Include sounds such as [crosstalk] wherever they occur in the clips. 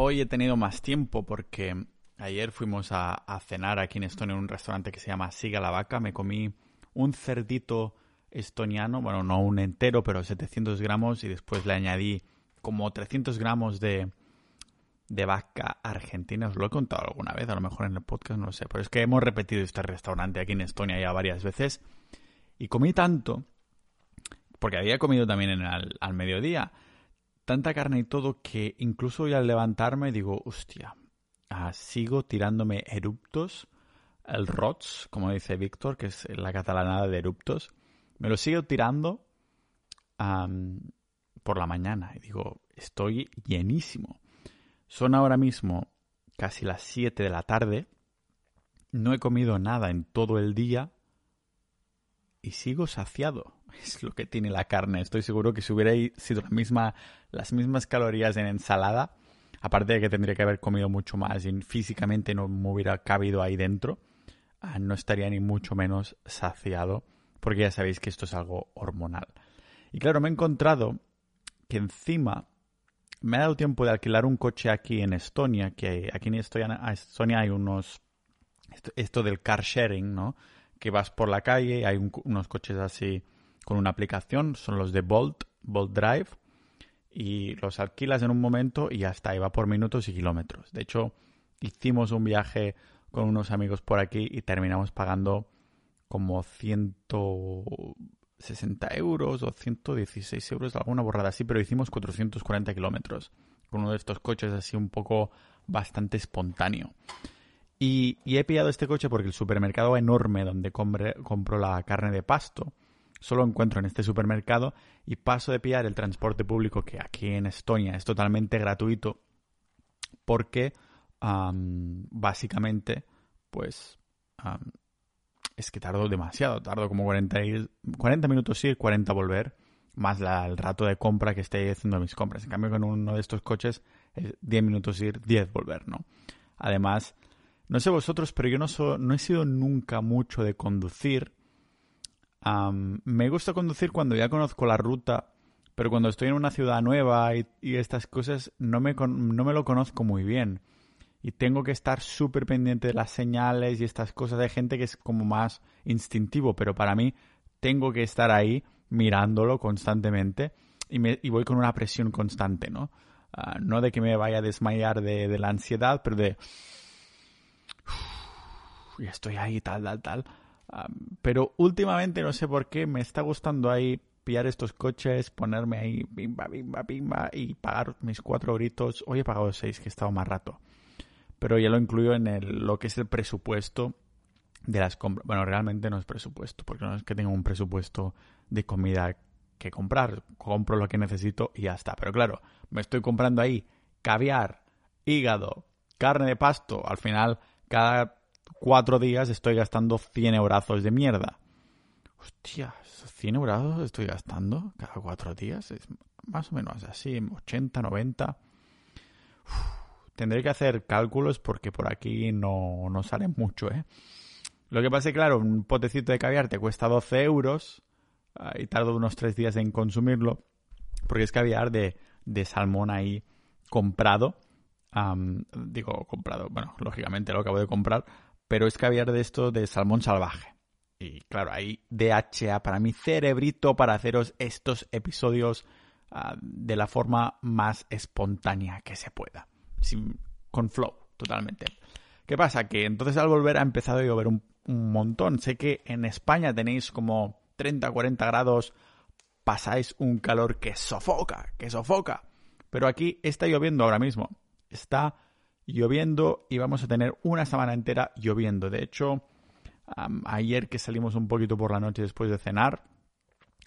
Hoy he tenido más tiempo porque ayer fuimos a, cenar aquí en Estonia en un restaurante que se llama Siga la Vaca. Me comí un cerdito estoniano, bueno, no un entero, pero 700 gramos y después le añadí como 300 gramos de, de vaca argentina. Os lo he contado alguna vez, a lo mejor en el podcast, no lo sé. Pero es que hemos repetido este restaurante aquí en Estonia ya varias veces. Y comí tanto, porque había comido también en al mediodía, tanta carne y todo que incluso hoy al levantarme digo, hostia, ah, sigo tirándome eruptos, el ROTS, como dice Víctor, que es la catalanada de eruptos, me lo sigo tirando por la mañana y digo, estoy llenísimo. Son ahora mismo casi las 7 de la tarde, no he comido nada en todo el día y sigo saciado. Es lo que tiene la carne. Estoy seguro que si hubiera sido la misma, las mismas calorías en ensalada, aparte de que tendría que haber comido mucho más y físicamente no me hubiera cabido ahí dentro, ah, no estaría ni mucho menos saciado, porque ya sabéis que esto es algo hormonal. Y claro, me he encontrado que encima me ha dado tiempo de alquilar un coche aquí en Estonia, que aquí en Estonia, hay unos... Esto, del car sharing, ¿no? Que vas por la calle, hay unos coches así con una aplicación, son los de Bolt, Bolt Drive, y los alquilas en un momento y hasta ahí va por minutos y kilómetros. De hecho, hicimos un viaje con unos amigos por aquí y terminamos pagando como 160 euros o 116 euros, alguna borrada así, pero hicimos 440 kilómetros con uno de estos coches así un poco bastante espontáneo. Y, he pillado este coche porque el supermercado enorme donde compro la carne de pasto solo encuentro en este supermercado y paso de pillar el transporte público que aquí en Estonia es totalmente gratuito porque básicamente pues es que tardo demasiado, tardo como 40, 40 minutos ir, 40 volver, más el rato de compra que estoy haciendo mis compras. En cambio con uno de estos coches es 10 minutos ir, 10 volver, ¿no? Además, no sé vosotros, pero yo no, no he sido nunca mucho de conducir me gusta conducir cuando ya conozco la ruta, pero cuando estoy en una ciudad nueva y, estas cosas no me, no me lo conozco muy bien. Y tengo que estar súper pendiente de las señales y estas cosas. de gente que es como más instintivo, pero para mí tengo que estar ahí mirándolo constantemente y, y voy con una presión constante, ¿no? Ah, no de que me vaya a desmayar de, la ansiedad, pero de... ya estoy ahí, tal, tal, tal pero últimamente no sé por qué me está gustando ahí pillar estos coches, ponerme ahí bimba, bimba, bimba y pagar mis cuatro gritos. Hoy he pagado seis, que he estado más rato. Pero ya lo incluyo en el, lo que es el presupuesto de las compras. Bueno, realmente no es presupuesto, porque no es que tenga un presupuesto de comida que comprar. Compro lo que necesito y ya está. Pero claro, me estoy comprando ahí caviar, hígado, carne de pasto. Al final, cada cuatro días estoy gastando 100 eurazos de mierda. Hostia, 100 euros estoy gastando cada cuatro días. Es más o menos así, 80, 90. tendré que hacer cálculos porque por aquí no, no sale mucho, ¿eh? Lo que pasa es que, claro, un potecito de caviar te cuesta 12 euros ah, y tardo unos tres días en consumirlo porque es caviar de, de salmón ahí comprado. digo, comprado, bueno, lógicamente lo acabo de comprar pero es caviar de esto de salmón salvaje. Y claro, hay DHA para mi cerebrito para haceros estos episodios ah, de la forma más espontánea que se pueda. Sin, con flow, totalmente. ¿Qué pasa? Que entonces al volver ha empezado a llover un, un montón. Sé que en España tenéis como 30, 40 grados, pasáis un calor que sofoca, que sofoca. Pero aquí está lloviendo ahora mismo. Está lloviendo y vamos a tener una semana entera lloviendo. De hecho, ayer que salimos un poquito por la noche después de cenar,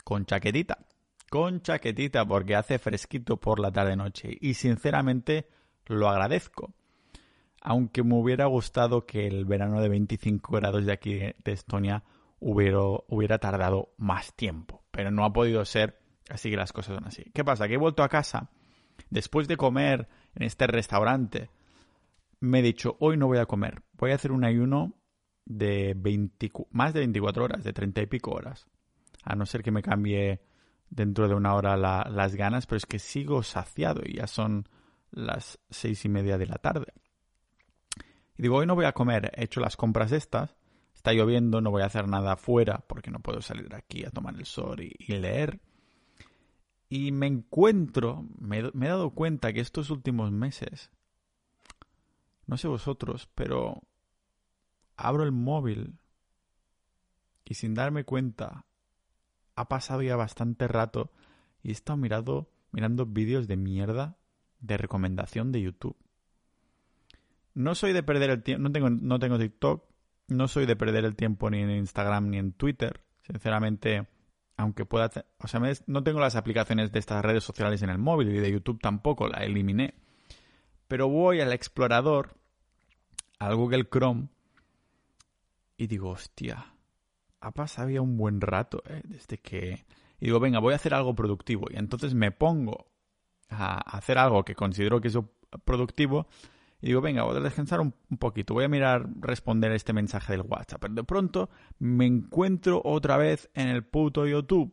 con chaquetita, con chaquetita porque hace fresquito por la tarde-noche y sinceramente lo agradezco. Aunque me hubiera gustado que el verano de 25 grados de aquí de Estonia hubiera, hubiera tardado más tiempo, pero no ha podido ser, así que las cosas son así. ¿Qué pasa? Que he vuelto a casa después de comer en este restaurante me he dicho, hoy no voy a comer, voy a hacer un ayuno de más de 24 horas, de 30 y pico horas. A no ser que me cambie dentro de una hora las ganas, pero es que sigo saciado y ya son las seis y media de la tarde. Y digo, hoy no voy a comer, he hecho las compras estas, está lloviendo, no voy a hacer nada afuera porque no puedo salir aquí a tomar el sol y, leer. Y me encuentro, me he dado cuenta que estos últimos meses, no sé vosotros, pero abro el móvil y sin darme cuenta ha pasado ya bastante rato y he estado mirando, vídeos de mierda de recomendación de YouTube. No soy de perder el tiempo, no tengo, no tengo TikTok, no soy de perder el tiempo ni en Instagram ni en Twitter. Sinceramente, aunque pueda, o sea, no tengo las aplicaciones de estas redes sociales en el móvil y de YouTube tampoco, la eliminé. Pero voy al explorador, al Google Chrome, y digo, hostia, ha pasado ya un buen rato ¿eh? desde que... Y digo, venga, voy a hacer algo productivo. Y entonces me pongo a hacer algo que considero que es productivo y digo, venga, voy a descansar un, poquito, voy a mirar responder este mensaje del WhatsApp. Pero de pronto me encuentro otra vez en el puto YouTube.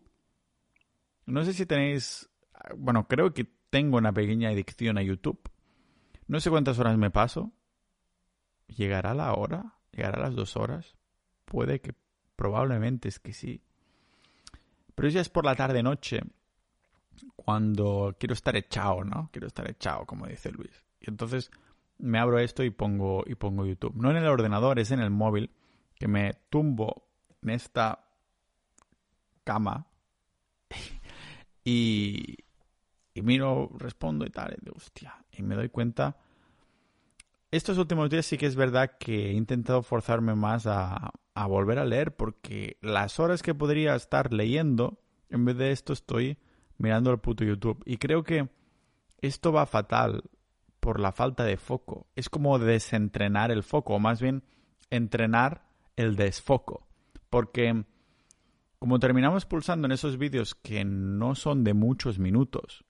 No sé si tenéis, bueno, creo que tengo una pequeña adicción a YouTube. No sé cuántas horas me paso. ¿Llegará la hora? ¿Llegará las dos horas? Puede que, probablemente es que sí. Pero ya es por la tarde-noche cuando quiero estar echado, ¿no? Quiero estar echado, como dice Luis. Y entonces me abro esto y pongo, y pongo YouTube. No en el ordenador, es en el móvil, que me tumbo en esta cama [laughs] y, y miro, respondo y tal, y me doy cuenta. Estos últimos días sí que es verdad que he intentado forzarme más a, a volver a leer porque las horas que podría estar leyendo, en vez de esto estoy mirando el puto YouTube. Y creo que esto va fatal por la falta de foco. Es como desentrenar el foco, o más bien entrenar el desfoco. Porque como terminamos pulsando en esos vídeos que no son de muchos minutos,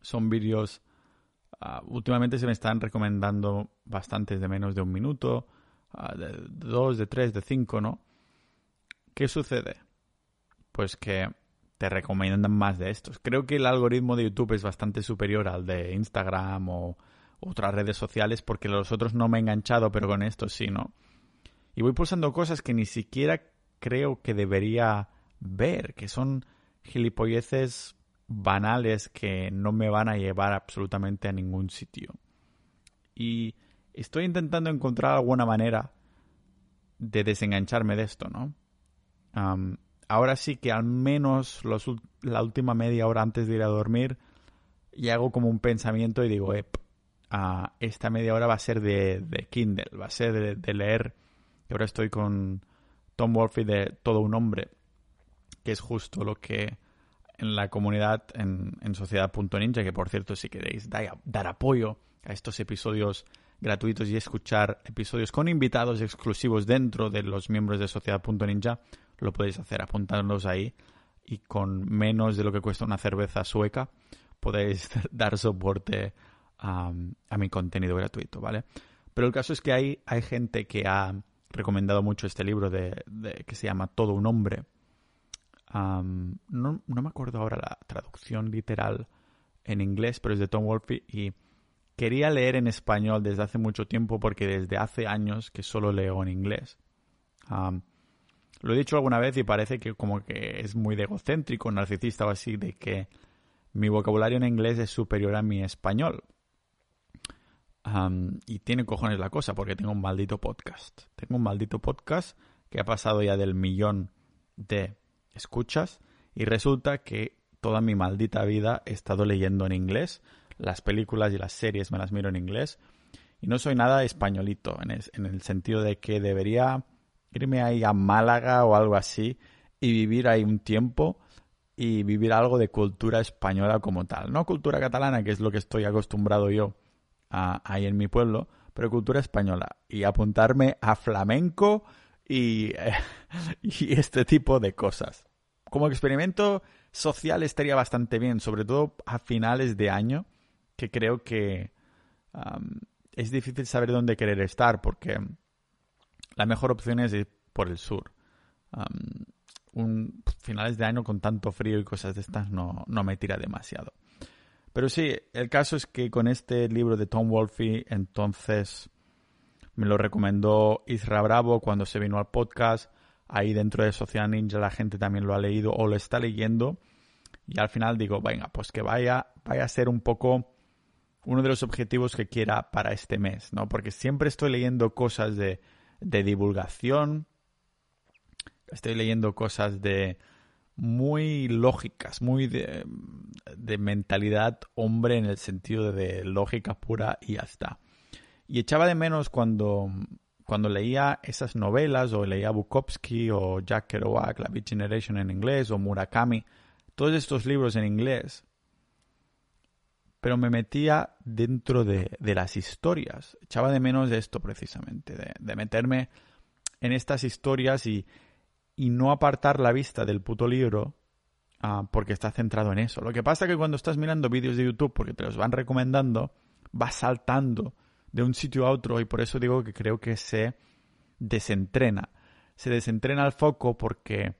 son vídeos... Ah, últimamente se me están recomendando bastantes de menos de un minuto, uh, de dos, de tres, de cinco, ¿no? ¿Qué sucede? Pues que te recomiendan más de estos. Creo que el algoritmo de YouTube es bastante superior al de Instagram o otras redes sociales porque los otros no me he enganchado, pero con estos sí, ¿no? Y voy pulsando cosas que ni siquiera creo que debería ver, que son gilipolleces banales que no me van a llevar absolutamente a ningún sitio. Y estoy intentando encontrar alguna manera de desengancharme de esto, ¿no? ahora sí que al menos la última media hora antes de ir a dormir y hago como un pensamiento y digo, esta media hora va a ser de, Kindle, va a ser de, leer. Y ahora estoy con Tom Wolfe de Todo un Hombre, que es justo lo que en la comunidad en, en Sociedad.ninja, que por cierto si queréis dar, dar apoyo a estos episodios gratuitos y escuchar episodios con invitados exclusivos dentro de los miembros de Sociedad.ninja, lo podéis hacer apuntándolos ahí y con menos de lo que cuesta una cerveza sueca podéis [laughs] dar soporte a, mi contenido gratuito, ¿vale? Pero el caso es que hay, hay gente que ha recomendado mucho este libro de, que se llama Todo un hombre. No, me acuerdo ahora la traducción literal en inglés, pero es de Tom Wolfe y quería leer en español desde hace mucho tiempo porque desde hace años que solo leo en inglés. Lo he dicho alguna vez y parece que como que es muy egocéntrico, narcisista o así, de que mi vocabulario en inglés es superior a mi español. y tiene cojones la cosa, porque tengo un maldito podcast. Tengo un maldito podcast que ha pasado ya del millón de escuchas y resulta que toda mi maldita vida he estado leyendo en inglés. Las películas y las series me las miro en inglés. Y no soy nada españolito, en el sentido de que debería irme ahí a Málaga o algo así y vivir ahí un tiempo y vivir algo de cultura española como tal. No cultura catalana, que es lo que estoy acostumbrado yo ahí en mi pueblo, pero cultura española. Y apuntarme a flamenco y, [laughs] y este tipo de cosas. Como experimento social estaría bastante bien, sobre todo a finales de año, que creo que es difícil saber dónde querer estar, porque la mejor opción es ir por el sur. finales de año con tanto frío y cosas de estas no, no me tira demasiado. Pero sí, el caso es que con este libro de Tom Wolfe, entonces me lo recomendó Isra Bravo cuando se vino al podcast. Ahí dentro de Social Ninja la gente también lo ha leído o lo está leyendo. Y al final digo, venga, pues que vaya, vaya a ser un poco uno de los objetivos que quiera para este mes, ¿no? Porque siempre estoy leyendo cosas de, de divulgación, estoy leyendo cosas de muy lógicas, muy de, de, mentalidad hombre en el sentido de lógica pura y ya está. Y echaba de menos cuando, cuando leía esas novelas o leía Bukowski o Jack Kerouac, La Beat Generation en inglés o Murakami, todos estos libros en inglés, pero me metía dentro de, de las historias. Echaba de menos esto precisamente, de, meterme en estas historias y, y, no apartar la vista del puto libro uh, porque está centrado en eso. Lo que pasa es que cuando estás mirando vídeos de YouTube porque te los van recomendando, vas saltando de un sitio a otro y por eso digo que creo que se desentrena. Se desentrena el foco porque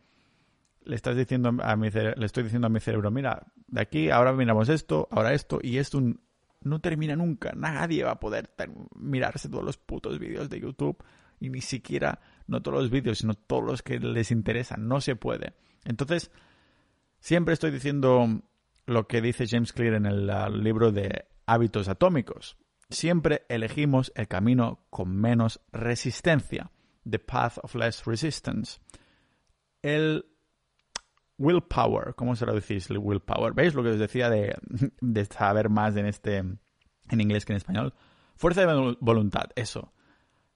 le estás diciendo a mi le estoy diciendo a mi cerebro, mira, de aquí ahora miramos esto, ahora esto y esto no termina nunca. Nadie va a poder mirarse todos los putos vídeos de YouTube y ni siquiera no todos los vídeos, sino todos los que les interesan, no se puede. Entonces, siempre estoy diciendo lo que dice James Clear en el, el libro de hábitos atómicos. Siempre elegimos el camino con menos resistencia. The path of less resistance. El willpower, ¿cómo se lo decís? El willpower. ¿Veis lo que os decía de, [laughs] de saber más en este en inglés que en español? Fuerza de voluntad, eso.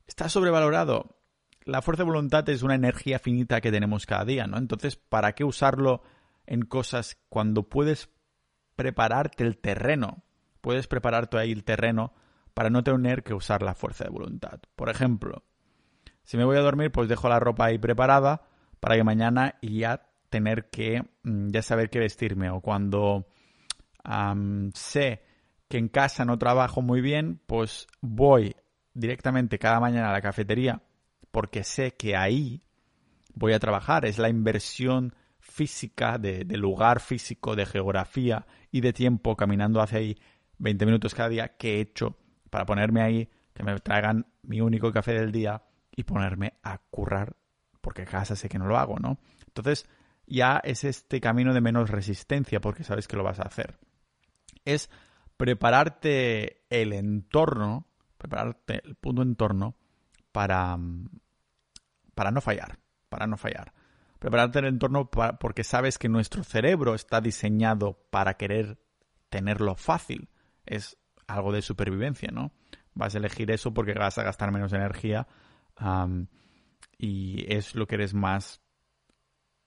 Está sobrevalorado. La fuerza de voluntad es una energía finita que tenemos cada día, ¿no? Entonces, ¿para qué usarlo en cosas cuando puedes prepararte el terreno? Puedes prepararte ahí el terreno para no tener que usar la fuerza de voluntad. Por ejemplo, si me voy a dormir, pues dejo la ropa ahí preparada para que mañana ya tener que mm, ya saber qué vestirme o cuando sé que en casa no trabajo muy bien, pues voy directamente cada mañana a la cafetería porque sé que ahí voy a trabajar. Es la inversión física de, de, lugar físico, de geografía y de tiempo caminando hacia ahí 20 minutos cada día que he hecho para ponerme ahí, que me traigan mi único café del día y ponerme a currar porque casa sé que no lo hago, ¿no? Entonces, ya es este camino de menos resistencia porque sabes que lo vas a hacer. Es prepararte el entorno, prepararte el punto entorno para, para no fallar, para no fallar. Prepararte el entorno porque sabes que nuestro cerebro está diseñado para querer tenerlo fácil. Es algo de supervivencia, ¿no? Vas a elegir eso porque vas a gastar menos energía y es lo que eres más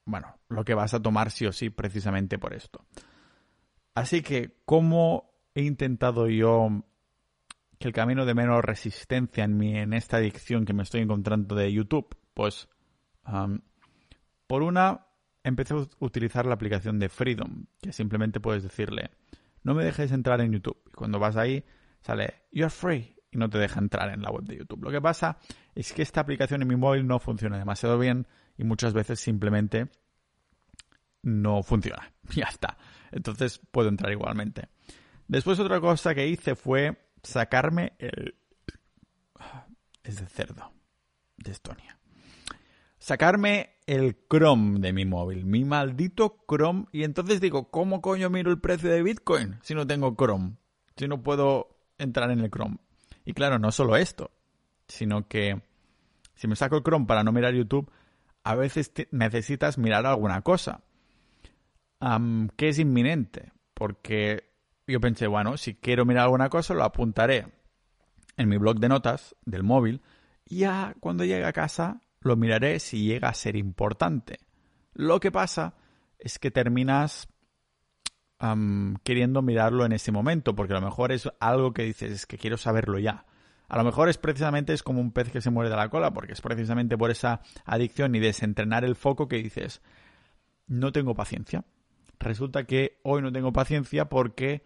bueno, lo que vas a tomar sí o sí precisamente por esto. Así que, ¿cómo he intentado yo que el camino de menos resistencia en, mi, en esta adicción que me estoy encontrando de YouTube? Pues, por una, empecé a utilizar la aplicación de Freedom, que simplemente puedes decirle, no me dejes entrar en YouTube. Y cuando vas ahí, sale, you're free, y no te deja entrar en la web de YouTube. Lo que pasa es que esta aplicación en mi móvil no funciona demasiado bien y muchas veces simplemente no funciona. [laughs] Ya está. Entonces puedo entrar igualmente. Después otra cosa que hice fue sacarme el... Es de cerdo. De Estonia. Sacarme el Chrome de mi móvil. Mi maldito Chrome. Y entonces digo, ¿cómo coño miro el precio de Bitcoin si no tengo Chrome? Si no puedo entrar en el Chrome. Y claro, no solo esto. Sino que si me saco el Chrome para no mirar YouTube, a veces necesitas mirar alguna cosa que es inminente. Porque yo pensé, bueno, si quiero mirar alguna cosa, lo apuntaré en mi blog de notas del móvil. Y ya cuando llegue a casa, lo miraré si llega a ser importante. Lo que pasa es que terminas queriendo mirarlo en ese momento, porque a lo mejor es algo que dices, es que quiero saberlo ya. A lo mejor es precisamente es como un pez que se muere de la cola, porque es precisamente por esa adicción y desentrenar el foco que dices, no tengo paciencia. Resulta que hoy no tengo paciencia porque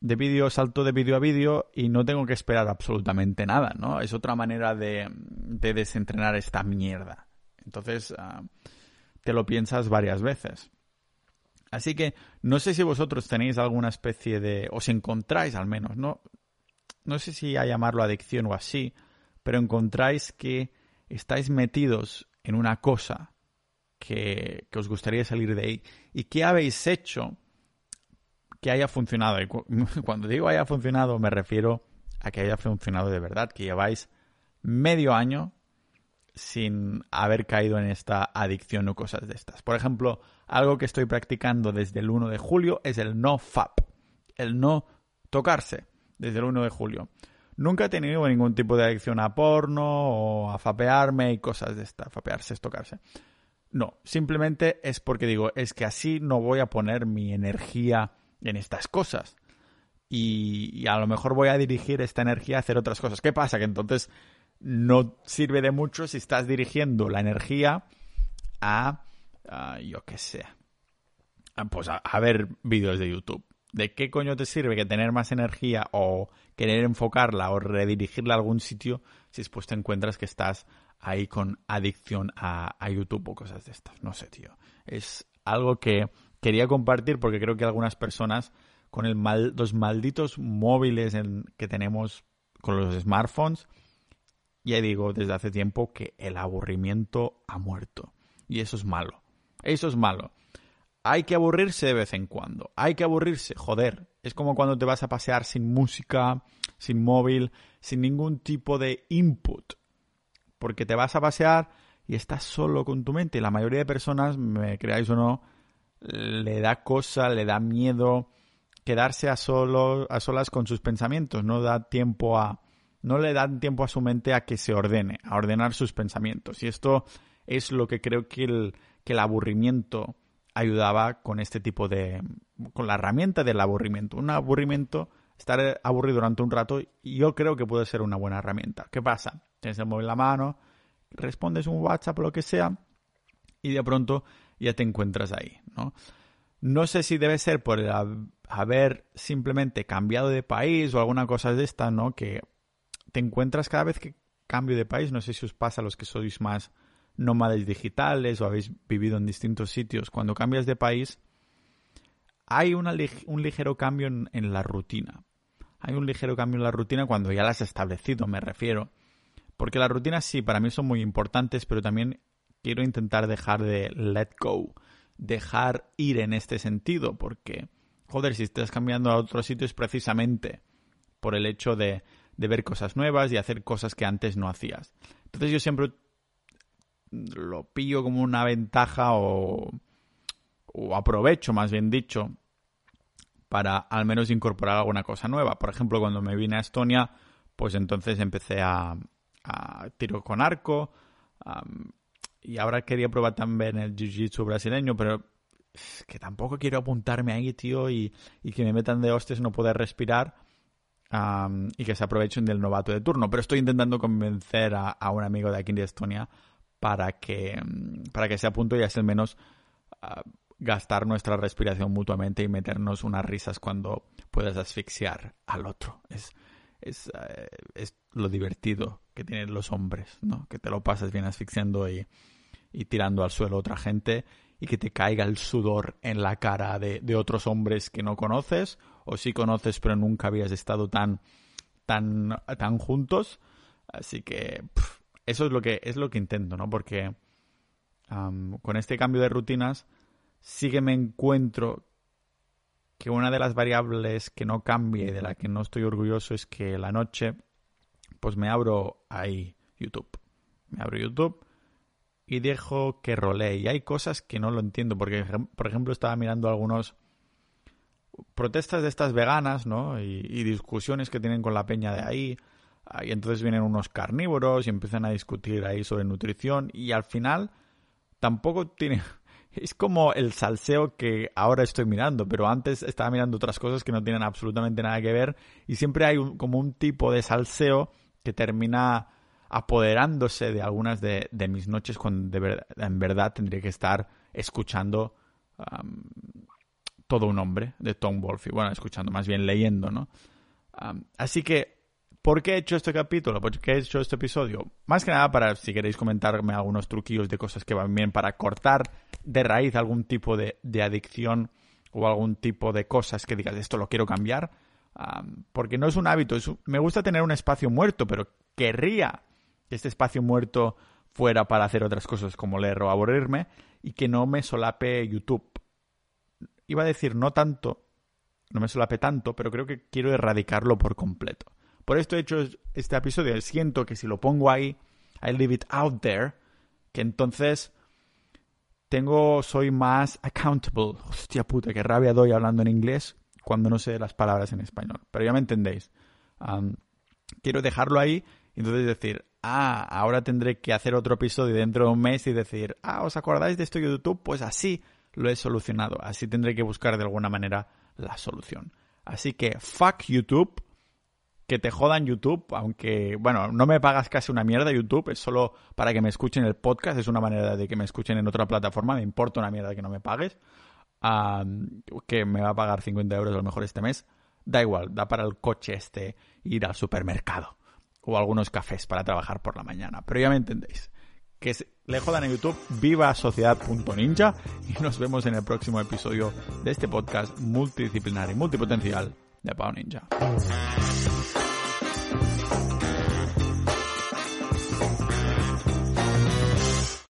de vídeo salto de vídeo a vídeo y no tengo que esperar absolutamente nada, ¿no? Es otra manera de, de desentrenar esta mierda. Entonces, uh, te lo piensas varias veces. Así que no sé si vosotros tenéis alguna especie de... os encontráis al menos, ¿no? No sé si a llamarlo adicción o así, pero encontráis que estáis metidos en una cosa que, que os gustaría salir de ahí y qué habéis hecho que haya funcionado. Y [laughs] cuando digo haya funcionado me refiero a que haya funcionado de verdad, que lleváis medio año sin haber caído en esta adicción o cosas de estas. Por ejemplo, algo que estoy practicando desde el 1 de julio es el no FAP, el no tocarse desde el 1 de julio. Nunca he tenido ningún tipo de adicción a porno o a fapearme y cosas de estas. Fapearse es tocarse. No, simplemente es porque digo, es que así no voy a poner mi energía en estas cosas. Y, y, a lo mejor voy a dirigir esta energía a hacer otras cosas. ¿Qué pasa? Que entonces no sirve de mucho si estás dirigiendo la energía a, yo qué sé, pues a, ver vídeos de YouTube. ¿De qué coño te sirve que tener más energía o querer enfocarla o redirigirla a algún sitio si después te encuentras que estás ahí con adicción a, YouTube o cosas de estas? No sé, tío. Es algo que quería compartir porque creo que algunas personas con el mal, los malditos móviles que tenemos con los smartphones ya digo desde hace tiempo que el aburrimiento ha muerto. Y eso es malo. Eso es malo. Hay que aburrirse de vez en cuando. Hay que aburrirse, joder. Es como cuando te vas a pasear sin música, sin móvil, sin ningún tipo de input. Porque te vas a pasear y estás solo con tu mente. La mayoría de personas, me creáis o no, le da cosa, le da miedo quedarse a, solo, a solas con sus pensamientos. No da tiempo a, no le dan tiempo a su mente a que se ordene, a ordenar sus pensamientos. Y esto es lo que creo que el, que el aburrimiento ayudaba con este tipo de... con la herramienta del aburrimiento. Un aburrimiento, estar aburrido durante un rato, yo creo que puede ser una buena herramienta. ¿Qué pasa? Tienes el móvil la mano, respondes un WhatsApp o lo que sea, y de pronto ya te encuentras ahí, ¿no? No sé si debe ser por haber simplemente cambiado de país o alguna cosa de esta, ¿no? Que te encuentras cada vez que cambio de país, no sé si os pasa a los que sois más nómades digitales o habéis vivido en distintos sitios, cuando cambias de país hay un ligero cambio en, en, la rutina. Hay un ligero cambio en la rutina cuando ya la has establecido, me refiero. Porque las rutinas sí, para mí son muy importantes, pero también quiero intentar dejar de let go, dejar ir en este sentido, porque, joder, si estás cambiando a otro sitio es precisamente por el hecho de de ver cosas nuevas y hacer cosas que antes no hacías. Entonces yo siempre lo pillo como una ventaja o, o aprovecho, más bien dicho, para al menos incorporar alguna cosa nueva. Por ejemplo, cuando me vine a Estonia, pues entonces empecé a, a tiro con arco y ahora quería probar también el jiu-jitsu brasileño, pero que tampoco quiero apuntarme ahí, tío, y, y que me metan de hostes no poder respirar y que se aprovechen del novato de turno. Pero estoy intentando convencer a, un amigo de aquí de Estonia para que, mm, para que se apunte y al menos ah, gastar nuestra respiración mutuamente y meternos unas risas cuando puedas asfixiar al otro. Es, es, eh, es lo divertido que tienen los hombres, ¿no? Que te lo pasas bien asfixiando y, y tirando al suelo a otra gente y que te caiga el sudor en la cara de, de otros hombres que no conoces o sí conoces pero nunca habías estado tan, tan, tan juntos. Así que eso es lo que, es lo que intento, ¿no? Porque con este cambio de rutinas sí que me encuentro que una de las variables que no cambie y de la que no estoy orgulloso es que la noche pues me abro ahí YouTube. Me abro YouTube y dejo que rolee. Y hay cosas que no lo entiendo, porque por ejemplo estaba mirando algunos protestas de estas veganas, ¿no? Y, discusiones que tienen con la peña de ahí. Y entonces vienen unos carnívoros y empiezan a discutir ahí sobre nutrición y al final tampoco tiene... [laughs] Es como el salseo que ahora estoy mirando, pero antes estaba mirando otras cosas que no tienen absolutamente nada que ver y siempre hay como un tipo de salseo que termina apoderándose de algunas de, mis noches cuando en verdad tendría que estar escuchando todo un hombre de Tom Wolfe. Bueno, escuchando, más bien leyendo, ¿no? así que ¿Por qué he hecho este capítulo? ¿Por qué he hecho este episodio? Más que nada para, si queréis comentarme algunos truquillos de cosas que van bien para cortar de raíz algún tipo de, adicción o algún tipo de cosas que digas, esto lo quiero cambiar. porque no es un hábito, me gusta tener un espacio muerto, pero querría este espacio muerto fuera para hacer otras cosas como leer o aburrirme y que no me solape YouTube. Iba a decir no tanto, no me solape tanto, pero creo que quiero erradicarlo por completo. Por esto he hecho este episodio. Siento que si lo pongo ahí, I leave it out there, que entonces tengo, soy más accountable. Hostia puta, qué rabia doy hablando en inglés cuando no sé las palabras en español. Pero ya me entendéis. quiero dejarlo ahí y entonces decir, ah, ahora tendré que hacer otro episodio dentro de un mes y decir, ah, ¿os acordáis de esto YouTube? Pues así lo he solucionado. Así tendré que buscar de alguna manera la solución. Así que fuck YouTube que te jodan YouTube, aunque, bueno, no me pagas casi una mierda YouTube, es solo para que me escuchen el podcast, es una manera de que me escuchen en otra plataforma, me importa una mierda que no me pagues, que me va a pagar 50 euros a lo mejor este mes, da igual, da para el coche este ir al supermercado o algunos cafés para trabajar por la mañana, pero ya me entendéis. Que le jodan en YouTube, viva sociedad.ninja y nos vemos en el próximo episodio de este podcast multidisciplinar y multipotencial de Pau Ninja.